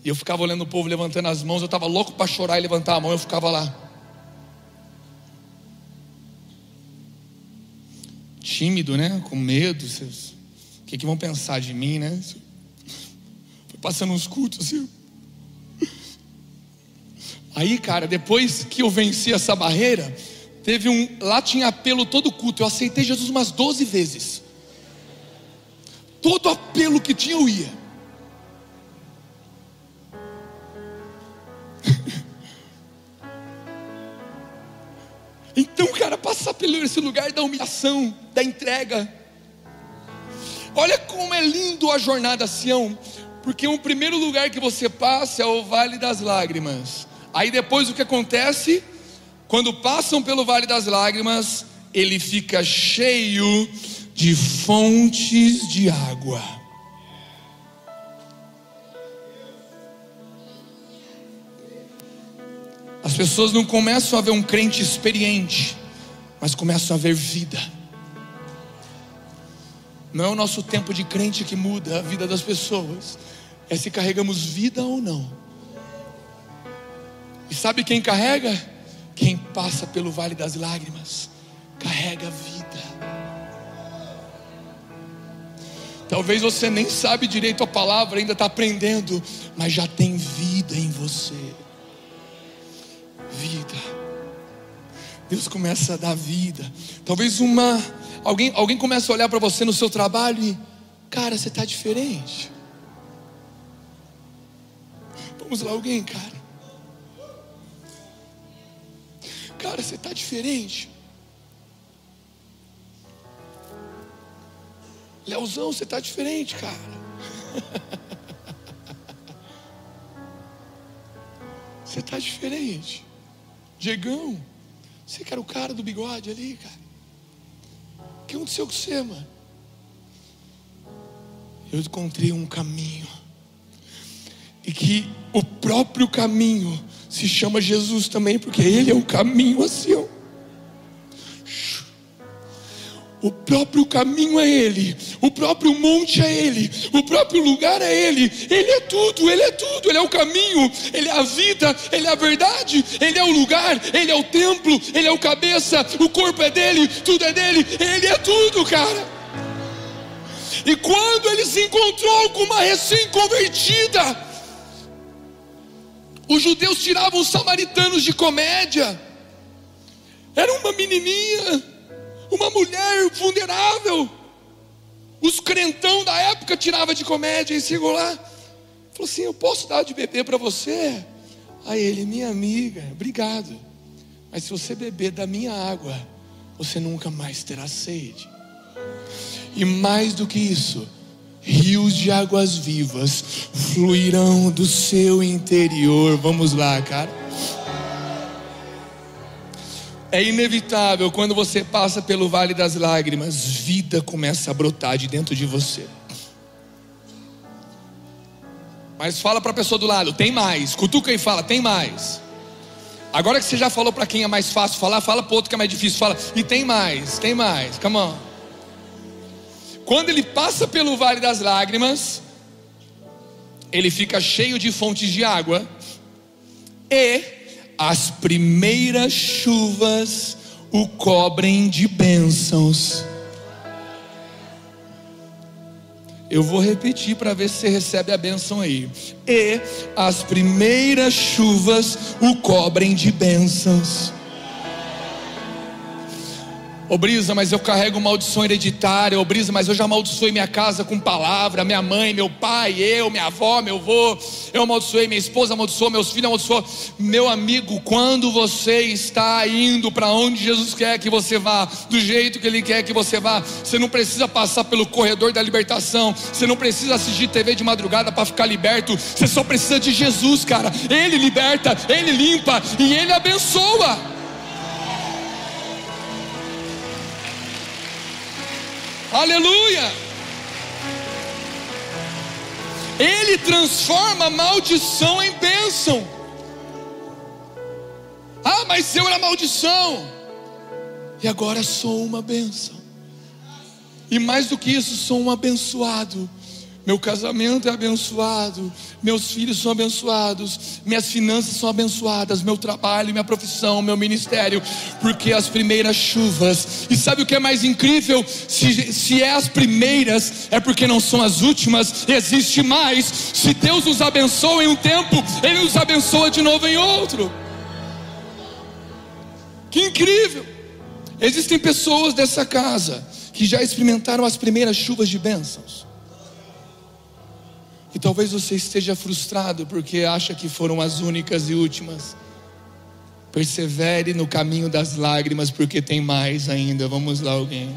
S2: E eu ficava olhando o povo levantando as mãos. Eu estava louco para chorar e levantar a mão. Eu ficava lá. Tímido, né? Com medo. O que, que vão pensar de mim, né? Foi passando uns cultos assim. Aí, cara, depois que eu venci essa barreira Teve um. Lá tinha apelo todo culto. Eu aceitei Jesus umas 12 vezes. Todo apelo que tinha eu ia. Então, cara, passar pelo esse lugar da humilhação, da entrega. Olha como é lindo a jornada Sião, porque o primeiro lugar que você passa é o Vale das Lágrimas. Aí depois o que acontece? Quando passam pelo vale das lágrimas, ele fica cheio de fontes de água. As pessoas não começam a ver um crente experiente, mas começam a ver vida. Não é o nosso tempo de crente que muda a vida das pessoas, é se carregamos vida ou não. E sabe quem carrega? Quem passa pelo vale das lágrimas carrega vida. Talvez você nem sabe direito a palavra, ainda está aprendendo, mas já tem vida em você. Vida. Deus começa a dar vida. Talvez uma alguém alguém começa a olhar para você no seu trabalho e cara, você está diferente. Vamos lá, alguém, cara. Cara, você está diferente. Leozão, você está diferente, cara. Você está diferente. Diegão, você que era o cara do bigode ali, cara. O que aconteceu com você, mano? Eu encontrei um caminho. E que o próprio caminho se chama Jesus também, porque Ele é o caminho assim. Ó. O próprio caminho é Ele, o próprio monte é Ele, o próprio lugar é Ele, Ele é tudo, Ele é tudo, Ele é o caminho, Ele é a vida, Ele é a verdade, Ele é o lugar, Ele é o templo, Ele é o cabeça, o corpo é dele, tudo é dele, Ele é tudo, cara. E quando ele se encontrou com uma recém-convertida, os judeus tiravam os samaritanos de comédia, era uma menininha uma mulher vulnerável. Os crentão da época tirava de comédia e chegou lá. Falou assim: Eu posso dar de beber para você? Aí ele, minha amiga, obrigado. Mas se você beber da minha água, você nunca mais terá sede. E mais do que isso, rios de águas vivas fluirão do seu interior. Vamos lá, cara. É inevitável quando você passa pelo vale das lágrimas, vida começa a brotar de dentro de você. Mas fala para a pessoa do lado, tem mais. Cutuca e fala, tem mais. Agora que você já falou para quem é mais fácil falar, fala para outro que é mais difícil, fala, e tem mais, tem mais. Come on. Quando ele passa pelo vale das lágrimas, ele fica cheio de fontes de água e as primeiras chuvas o cobrem de bênçãos. Eu vou repetir para ver se você recebe a bênção aí. E as primeiras chuvas o cobrem de bênçãos. Ô Brisa, mas eu carrego maldição hereditária. Ô Brisa, mas eu já amaldiçoei minha casa com palavra. Minha mãe, meu pai, eu, minha avó, meu avô. Eu amaldiçoei, minha esposa amaldiçoou, meus filhos amaldiçoou. Meu amigo, quando você está indo para onde Jesus quer que você vá, do jeito que Ele quer que você vá, você não precisa passar pelo corredor da libertação. Você não precisa assistir TV de madrugada para ficar liberto. Você só precisa de Jesus, cara. Ele liberta, Ele limpa e Ele abençoa. Aleluia! Ele transforma maldição em bênção. Ah, mas eu era maldição. E agora sou uma bênção. E mais do que isso, sou um abençoado meu casamento é abençoado, meus filhos são abençoados, minhas finanças são abençoadas, meu trabalho, minha profissão, meu ministério, porque as primeiras chuvas, e sabe o que é mais incrível? Se, se é as primeiras, é porque não são as últimas, existe mais. Se Deus nos abençoa em um tempo, Ele nos abençoa de novo em outro. Que incrível! Existem pessoas dessa casa que já experimentaram as primeiras chuvas de bênçãos. E talvez você esteja frustrado porque acha que foram as únicas e últimas. Persevere no caminho das lágrimas, porque tem mais ainda. Vamos lá, alguém.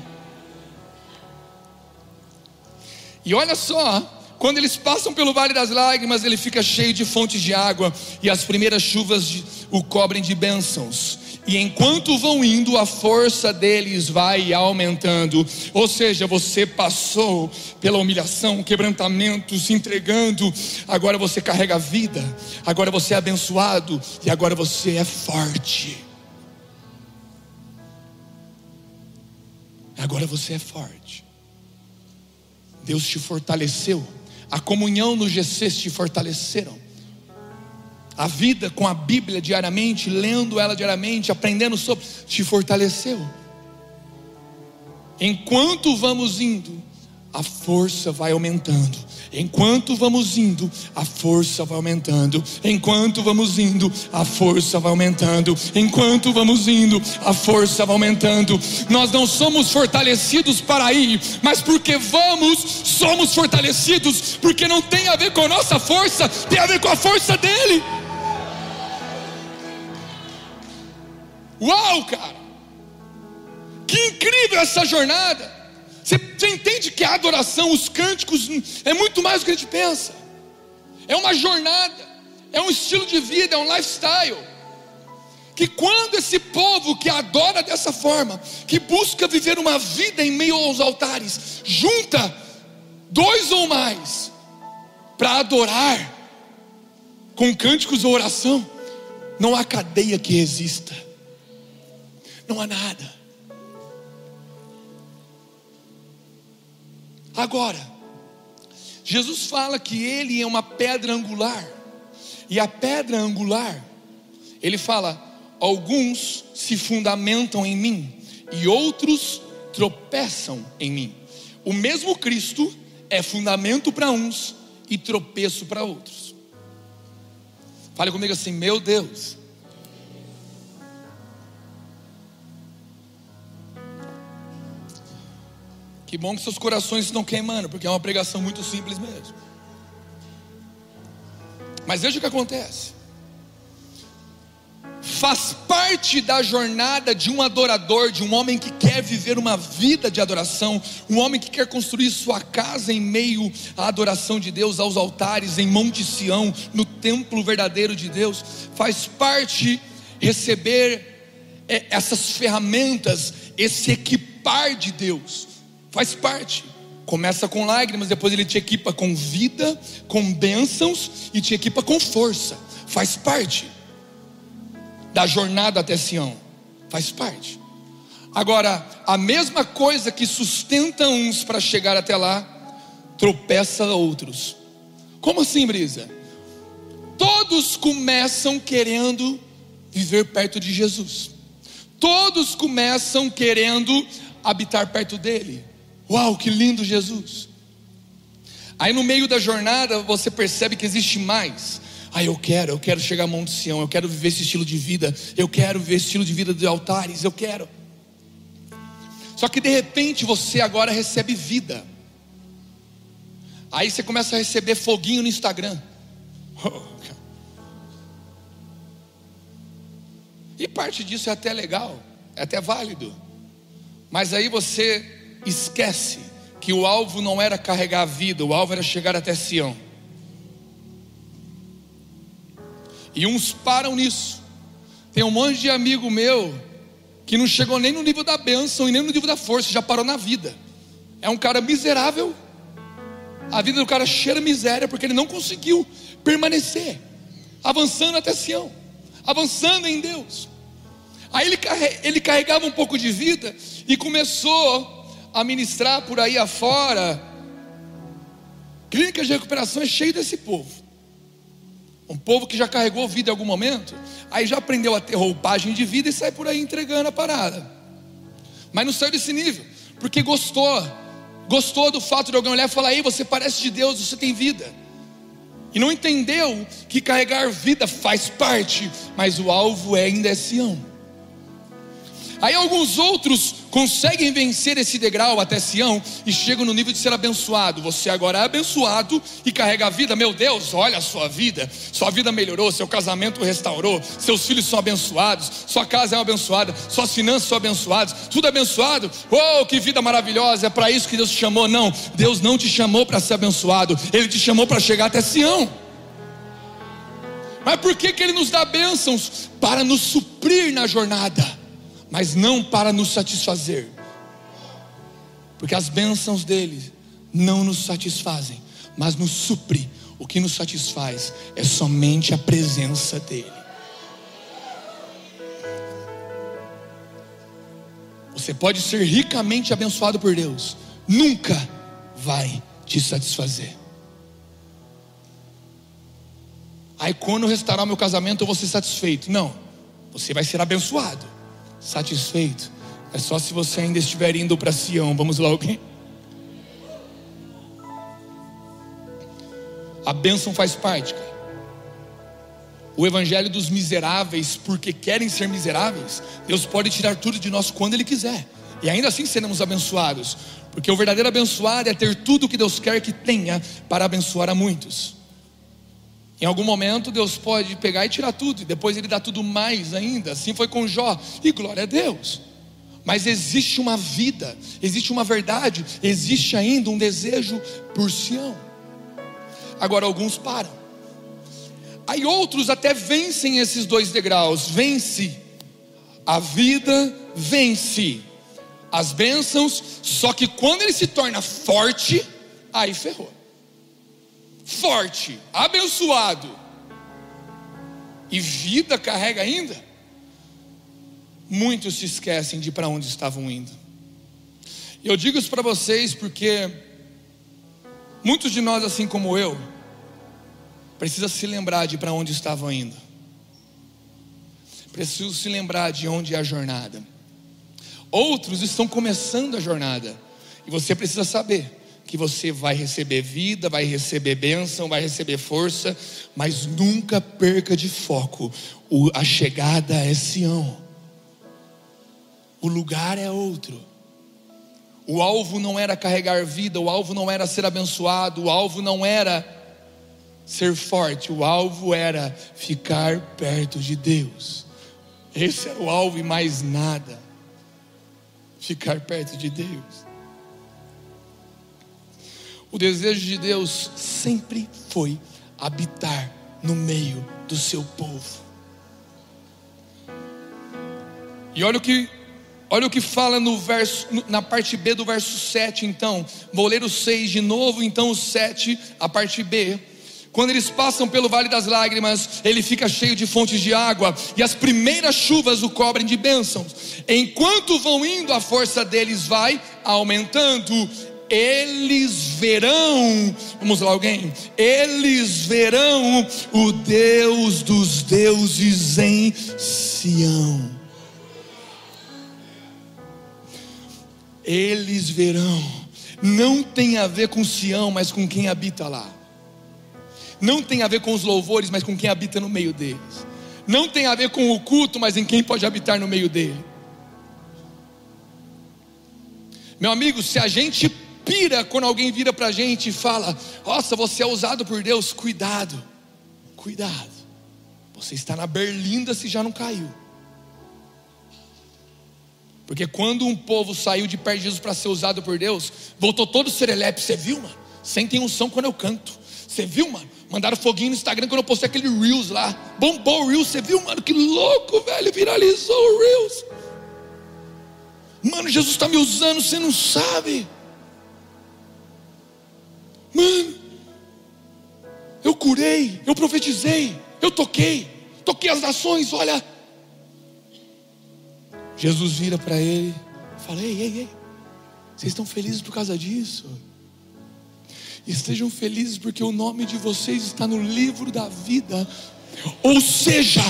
S2: E olha só, quando eles passam pelo vale das lágrimas, ele fica cheio de fontes de água, e as primeiras chuvas o cobrem de bênçãos e enquanto vão indo, a força deles vai aumentando. Ou seja, você passou pela humilhação, quebrantamento, se entregando, agora você carrega a vida, agora você é abençoado e agora você é forte. Agora você é forte. Deus te fortaleceu. A comunhão no GC te fortaleceram a vida com a Bíblia diariamente, lendo ela diariamente, aprendendo sobre, te fortaleceu. Enquanto vamos indo, a força vai aumentando. Enquanto vamos indo, a força vai aumentando. Enquanto vamos indo, a força vai aumentando. Enquanto vamos indo, a força vai aumentando. Nós não somos fortalecidos para ir, mas porque vamos, somos fortalecidos, porque não tem a ver com a nossa força, tem a ver com a força dele. Uau, cara! Que incrível essa jornada! Você, você entende que a adoração, os cânticos, é muito mais do que a gente pensa. É uma jornada, é um estilo de vida, é um lifestyle. Que quando esse povo que adora dessa forma, que busca viver uma vida em meio aos altares, junta dois ou mais para adorar com cânticos ou oração, não há cadeia que resista não há nada. Agora, Jesus fala que ele é uma pedra angular, e a pedra angular, ele fala: alguns se fundamentam em mim, e outros tropeçam em mim. O mesmo Cristo é fundamento para uns e tropeço para outros. Fale comigo assim, meu Deus, Que bom que seus corações estão queimando, porque é uma pregação muito simples mesmo. Mas veja o que acontece. Faz parte da jornada de um adorador, de um homem que quer viver uma vida de adoração, um homem que quer construir sua casa em meio à adoração de Deus, aos altares, em Monte Sião, no templo verdadeiro de Deus. Faz parte receber é, essas ferramentas, esse equipar de Deus faz parte. Começa com lágrimas, depois ele te equipa com vida, com bênçãos e te equipa com força. Faz parte da jornada até Sião. Faz parte. Agora, a mesma coisa que sustenta uns para chegar até lá, tropeça outros. Como assim, Brisa? Todos começam querendo viver perto de Jesus. Todos começam querendo habitar perto dele. Uau, que lindo Jesus! Aí no meio da jornada você percebe que existe mais. Ah, eu quero, eu quero chegar a Monte Sião, eu quero viver esse estilo de vida, eu quero viver esse estilo de vida de altares, eu quero. Só que de repente você agora recebe vida. Aí você começa a receber foguinho no Instagram. E parte disso é até legal, é até válido. Mas aí você esquece que o alvo não era carregar a vida, o alvo era chegar até Sião. E uns param nisso. Tem um monte de amigo meu que não chegou nem no nível da bênção e nem no nível da força, já parou na vida. É um cara miserável. A vida do cara cheira miséria porque ele não conseguiu permanecer avançando até Sião, avançando em Deus. Aí ele, ele carregava um pouco de vida e começou a ministrar por aí afora. Clínicas de recuperação é cheio desse povo. Um povo que já carregou vida em algum momento, aí já aprendeu a ter roupagem de vida e sai por aí entregando a parada. Mas não saiu desse nível, porque gostou, gostou do fato de alguém olhar e falar: Ei, você parece de Deus, você tem vida. E não entendeu que carregar vida faz parte, mas o alvo é ainda é Sião. Aí alguns outros conseguem vencer esse degrau até Sião e chegam no nível de ser abençoado. Você agora é abençoado e carrega a vida. Meu Deus, olha a sua vida. Sua vida melhorou, seu casamento restaurou, seus filhos são abençoados, sua casa é abençoada, suas finanças são abençoadas, tudo abençoado. Oh, que vida maravilhosa! É para isso que Deus te chamou. Não, Deus não te chamou para ser abençoado, Ele te chamou para chegar até Sião. Mas por que, que Ele nos dá bênçãos? Para nos suprir na jornada mas não para nos satisfazer, porque as bênçãos dele não nos satisfazem, mas nos supre. O que nos satisfaz é somente a presença dele. Você pode ser ricamente abençoado por Deus, nunca vai te satisfazer. Aí quando restaurar meu casamento eu vou ser satisfeito. Não, você vai ser abençoado satisfeito. É só se você ainda estiver indo para Sião. Vamos lá, alguém? A bênção faz parte, cara. O evangelho dos miseráveis, porque querem ser miseráveis, Deus pode tirar tudo de nós quando Ele quiser. E ainda assim seremos abençoados. Porque o verdadeiro abençoado é ter tudo que Deus quer que tenha para abençoar a muitos. Em algum momento Deus pode pegar e tirar tudo, e depois Ele dá tudo mais ainda. Assim foi com Jó, e glória a Deus. Mas existe uma vida, existe uma verdade, existe ainda um desejo por Sião. Agora alguns param. Aí outros até vencem esses dois degraus. Vence a vida, vence as bênçãos, só que quando ele se torna forte, aí ferrou. Forte, abençoado, e vida carrega ainda, muitos se esquecem de para onde estavam indo. Eu digo isso para vocês porque muitos de nós, assim como eu, precisa se lembrar de para onde estavam indo. Preciso se lembrar de onde é a jornada. Outros estão começando a jornada. E você precisa saber que você vai receber vida, vai receber bênção, vai receber força, mas nunca perca de foco. O, a chegada é Sião. O lugar é outro. O alvo não era carregar vida, o alvo não era ser abençoado, o alvo não era ser forte, o alvo era ficar perto de Deus. Esse era o alvo e mais nada ficar perto de Deus. O desejo de Deus sempre foi habitar no meio do seu povo. E olha o que olha o que fala no verso na parte B do verso 7, então. Vou ler o 6 de novo, então o 7, a parte B. Quando eles passam pelo vale das lágrimas, ele fica cheio de fontes de água, e as primeiras chuvas o cobrem de bênçãos. Enquanto vão indo, a força deles vai aumentando. Eles verão, vamos lá, alguém? Eles verão o Deus dos deuses em Sião. Eles verão, não tem a ver com Sião, mas com quem habita lá não tem a ver com os louvores, mas com quem habita no meio deles. Não tem a ver com o culto, mas em quem pode habitar no meio dele. Meu amigo, se a gente pira quando alguém vira para a gente e fala: Nossa, você é usado por Deus, cuidado, cuidado. Você está na berlinda se já não caiu. Porque quando um povo saiu de perto de Jesus para ser usado por Deus, voltou todo serelepe. Você viu, mano? Sentem unção quando eu canto. Você viu, mano? Mandaram foguinho no Instagram quando eu postei aquele Reels lá. Bombou o Reels, você viu, mano? Que louco, velho. Viralizou o Reels. Mano, Jesus está me usando, você não sabe. Mano, eu curei, eu profetizei, eu toquei, toquei as nações, olha. Jesus vira para ele e fala: Ei, ei, ei, vocês estão felizes por causa disso? Estejam felizes porque o nome de vocês está no livro da vida. Ou seja,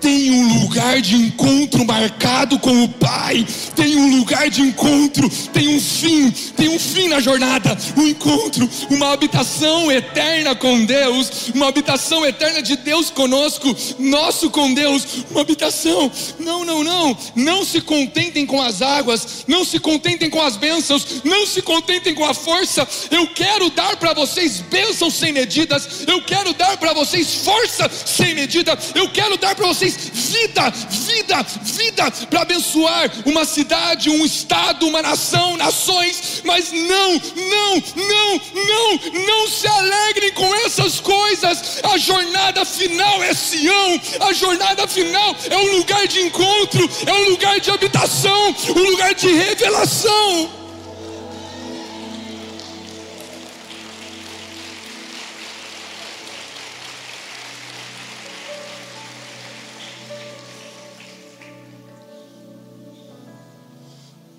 S2: tem um lugar de encontro marcado com o Pai, tem um lugar de encontro, tem um fim, tem um fim na jornada, um encontro, uma habitação eterna com Deus, uma habitação eterna de Deus conosco, nosso com Deus, uma habitação. Não, não, não, não se contentem com as águas, não se contentem com as bênçãos, não se contentem com a força. Eu quero dar para vocês bênçãos sem medidas, eu quero dar para vocês força sem medida, eu quero dar para vocês vida, vida, vida para abençoar uma cidade, um estado, uma nação, nações. Mas não, não, não, não, não se alegrem com essas coisas. A jornada final é Sião, a jornada final é um lugar de encontro, é um lugar de habitação, um lugar de revelação.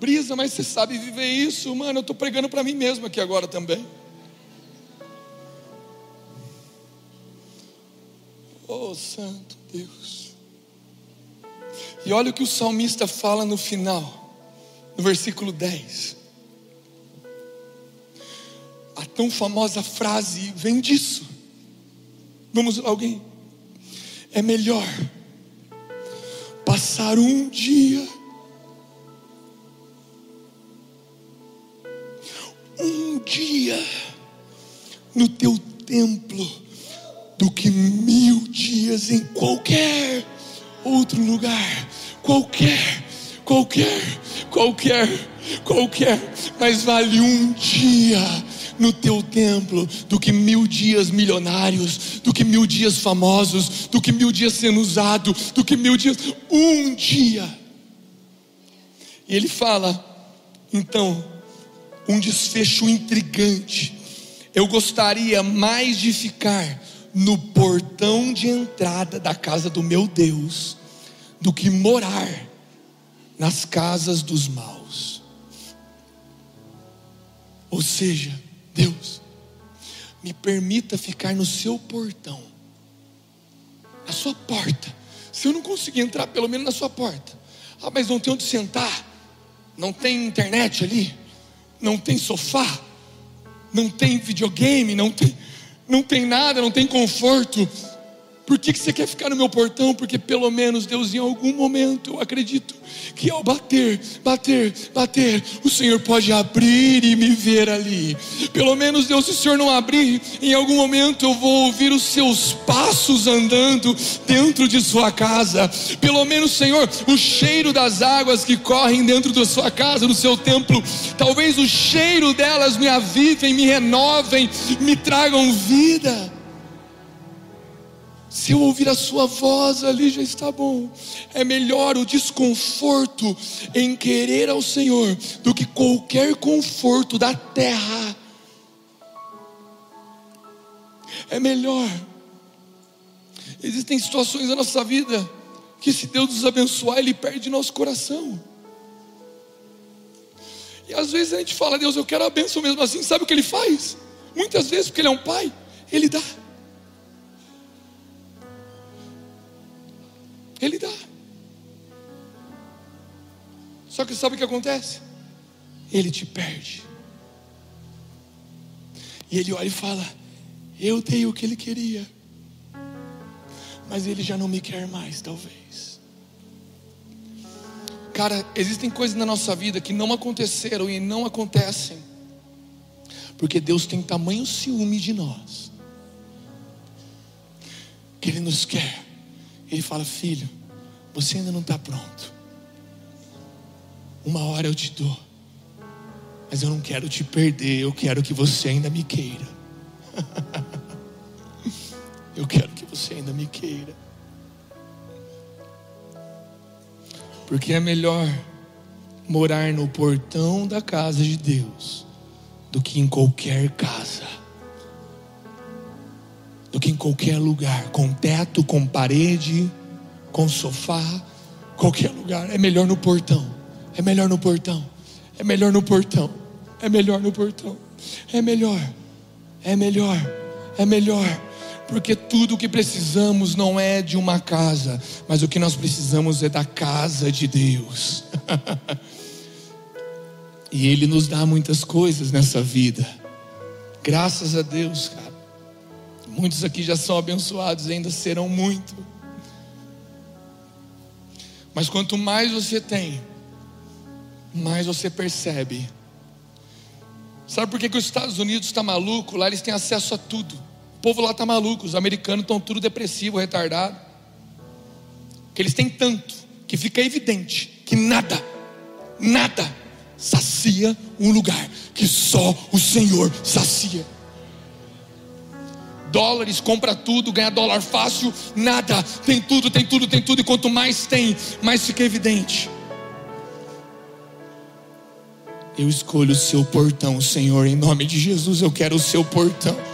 S2: Brisa, mas você sabe viver isso, mano. Eu estou pregando para mim mesmo aqui agora também. Oh, Santo Deus. E olha o que o salmista fala no final, no versículo 10. A tão famosa frase vem disso. Vamos alguém? É melhor passar um dia, um dia no teu templo, do que mil dias em qualquer outro lugar, qualquer, qualquer, qualquer, qualquer, mas vale um dia no teu templo do que mil dias milionários, do que mil dias famosos, do que mil dias sendo usado, do que mil dias, um dia. E ele fala, então, um desfecho intrigante. Eu gostaria mais de ficar no portão de entrada da casa do meu Deus do que morar nas casas dos maus. Ou seja, Deus, me permita ficar no seu portão, na sua porta. Se eu não conseguir entrar, pelo menos na sua porta. Ah, mas não tem onde sentar, não tem internet ali, não tem sofá, não tem videogame, não tem, não tem nada, não tem conforto. Por que, que você quer ficar no meu portão? Porque pelo menos Deus, em algum momento, eu acredito que ao bater, bater, bater, o Senhor pode abrir e me ver ali. Pelo menos, Deus, se o Senhor não abrir, em algum momento eu vou ouvir os seus passos andando dentro de sua casa. Pelo menos, Senhor, o cheiro das águas que correm dentro da sua casa, do seu templo, talvez o cheiro delas me avivem, me renovem, me tragam vida. Se eu ouvir a sua voz ali já está bom. É melhor o desconforto em querer ao Senhor do que qualquer conforto da terra. É melhor. Existem situações na nossa vida que se Deus nos abençoar, Ele perde nosso coração. E às vezes a gente fala, Deus, eu quero a bênção mesmo assim. Sabe o que Ele faz? Muitas vezes, porque Ele é um pai, Ele dá. Ele dá. Só que sabe o que acontece? Ele te perde. E ele olha e fala: Eu dei o que ele queria, mas ele já não me quer mais, talvez. Cara, existem coisas na nossa vida que não aconteceram e não acontecem, porque Deus tem tamanho ciúme de nós, que Ele nos quer ele fala: Filho, você ainda não está pronto. Uma hora eu te dou, mas eu não quero te perder. Eu quero que você ainda me queira. eu quero que você ainda me queira. Porque é melhor morar no portão da casa de Deus do que em qualquer casa do que em qualquer lugar, com teto, com parede, com sofá, qualquer lugar. É melhor no portão. É melhor no portão. É melhor no portão. É melhor no portão. É melhor. É melhor. É melhor. Porque tudo o que precisamos não é de uma casa, mas o que nós precisamos é da casa de Deus. e Ele nos dá muitas coisas nessa vida. Graças a Deus, cara. Muitos aqui já são abençoados, ainda serão muito. Mas quanto mais você tem, mais você percebe. Sabe por que, que os Estados Unidos está maluco? Lá eles têm acesso a tudo. O povo lá está maluco, os americanos estão tudo depressivo, retardado. Que eles têm tanto que fica evidente que nada, nada sacia um lugar que só o Senhor sacia dólares, compra tudo, ganha dólar fácil, nada, tem tudo, tem tudo, tem tudo, e quanto mais tem, mais fica evidente. Eu escolho o seu portão, Senhor, em nome de Jesus, eu quero o seu portão.